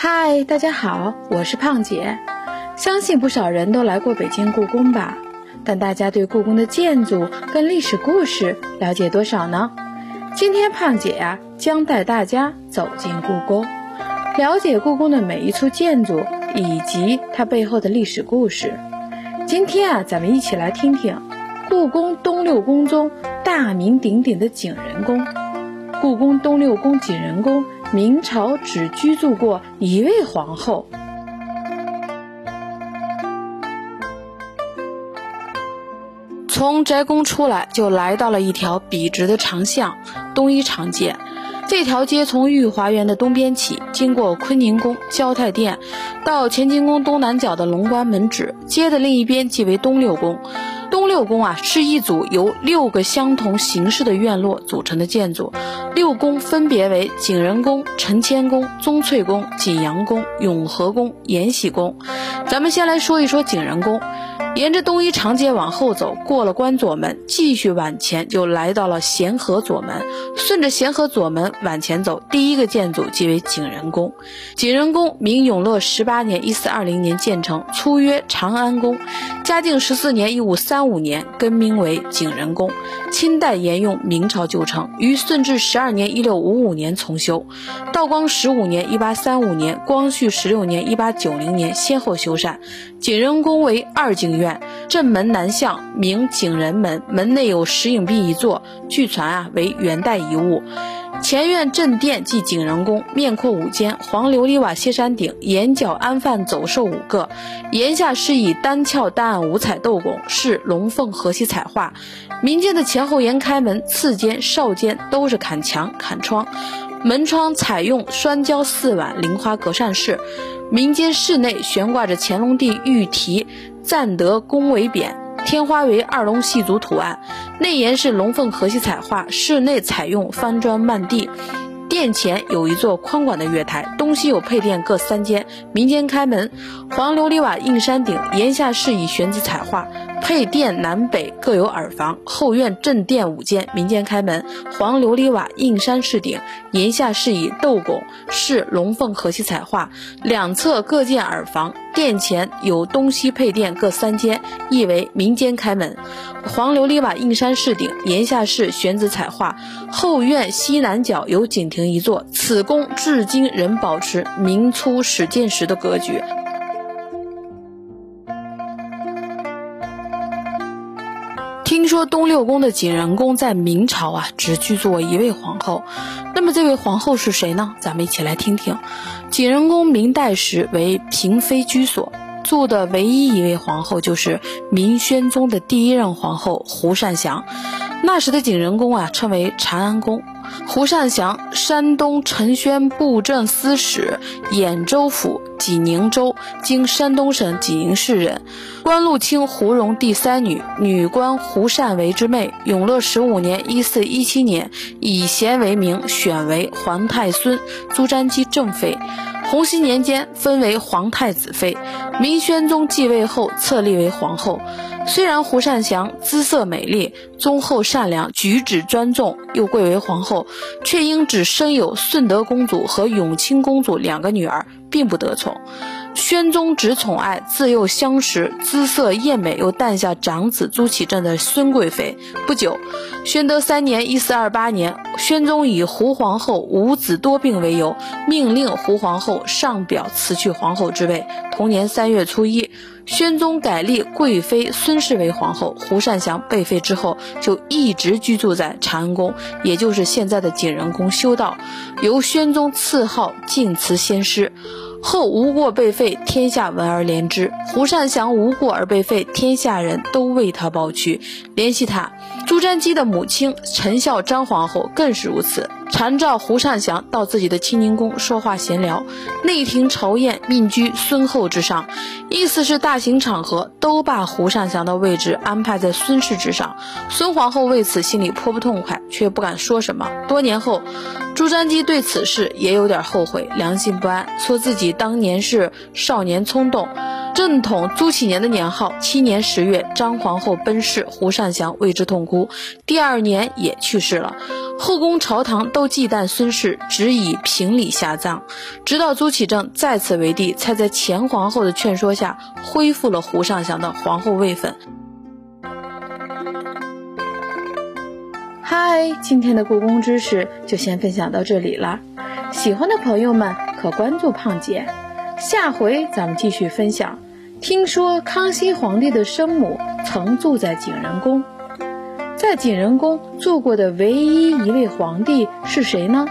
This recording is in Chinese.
嗨，大家好，我是胖姐。相信不少人都来过北京故宫吧？但大家对故宫的建筑跟历史故事了解多少呢？今天胖姐呀，将带大家走进故宫，了解故宫的每一处建筑以及它背后的历史故事。今天啊，咱们一起来听听故宫东六宫中大名鼎鼎的景仁宫。故宫东六宫景仁宫，明朝只居住过一位皇后。从宅宫出来，就来到了一条笔直的长巷——东一长街。这条街从御华园的东边起，经过坤宁宫、交泰殿，到乾清宫东南角的龙关门址。街的另一边即为东六宫。东六宫啊，是一组由六个相同形式的院落组成的建筑。六宫分别为景仁宫、承乾宫、宗粹宫、景阳宫、永和宫、延禧宫。咱们先来说一说景仁宫。沿着东一长街往后走，过了关左门，继续往前就来到了咸和左门。顺着咸和左门往前走，第一个建筑即为景仁宫。景仁宫明永乐十八年（一四二零年）建成，初曰长安宫。嘉靖十四年（一五三五年）更名为景仁宫。清代沿用，明朝旧称，于顺治十二年（一六五五年）重修。道光十五年（一八三五年）、光绪十六年（一八九零年）先后修缮。景仁宫为二进院。正门南向，名景仁门，门内有石影壁一座，据传啊为元代遗物。前院正殿即景仁宫，面阔五间，黄琉璃瓦歇山顶，檐角安放走兽五个，檐下是以单翘单案五彩斗拱，是龙凤和玺彩画。民间的前后檐开门、次间、少间都是砍墙砍窗，门窗采用双胶四碗菱花格扇式。民间室内悬挂着乾隆帝御题。赞德宫为匾，天花为二龙戏足图案，内檐是龙凤和玺彩画，室内采用翻砖漫地。殿前有一座宽广的月台，东西有配殿各三间。民间开门，黄琉璃瓦硬山顶，檐下饰以玄子彩画。配殿南北各有耳房，后院正殿五间。民间开门，黄琉璃瓦硬山饰顶，檐下饰以斗拱，饰龙凤和玺彩画。两侧各建耳房。殿前有东西配殿各三间，亦为民间开门。黄琉璃瓦硬山饰顶，檐下饰玄子彩画。后院西南角有景亭一座，此宫至今仍保持明初始建时的格局。说东六宫的景仁宫在明朝啊，只居住过一位皇后。那么这位皇后是谁呢？咱们一起来听听。景仁宫明代时为嫔妃居所，住的唯一一位皇后就是明宣宗的第一任皇后胡善祥。那时的景仁宫啊，称为长安宫。胡善祥，山东承宣布政司使，兖州府济宁州（今山东省济宁市）人。官禄卿胡荣第三女，女官胡善为之妹。永乐十五年（一四一七年），以贤为名，选为皇太孙朱瞻基正妃。洪熙年间，分为皇太子妃。明宣宗继位后，册立为皇后。虽然胡善祥姿色美丽、忠厚善良、举止端重，又贵为皇后，却因只生有顺德公主和永清公主两个女儿，并不得宠。宣宗只宠爱自幼相识、姿色艳美又诞下长子朱祁镇的孙贵妃。不久，宣德三年（一四二八年），宣宗以胡皇后无子多病为由，命令胡皇后上表辞去皇后之位。同年三月初一。宣宗改立贵妃孙氏为皇后，胡善祥被废之后，就一直居住在长安宫，也就是现在的景仁宫修道。由宣宗赐号晋祠仙师。后无过被废，天下闻而怜之。胡善祥无过而被废，天下人都为他抱屈，怜惜他。朱瞻基的母亲陈孝章皇后更是如此，常召胡善祥到自己的清宁宫说话闲聊。内廷朝宴，命居孙后之上，意思是大型场合都把胡善祥的位置安排在孙氏之上。孙皇后为此心里颇不痛快，却不敢说什么。多年后。朱瞻基对此事也有点后悔，良心不安，说自己当年是少年冲动。正统朱启年的年号七年十月，张皇后奔逝，胡善祥为之痛哭。第二年也去世了，后宫朝堂都忌惮孙氏，只以平礼下葬。直到朱祁镇再次为帝，才在前皇后的劝说下恢复了胡尚祥的皇后位分。嗨，今天的故宫知识就先分享到这里了。喜欢的朋友们可关注胖姐，下回咱们继续分享。听说康熙皇帝的生母曾住在景仁宫，在景仁宫住过的唯一一位皇帝是谁呢？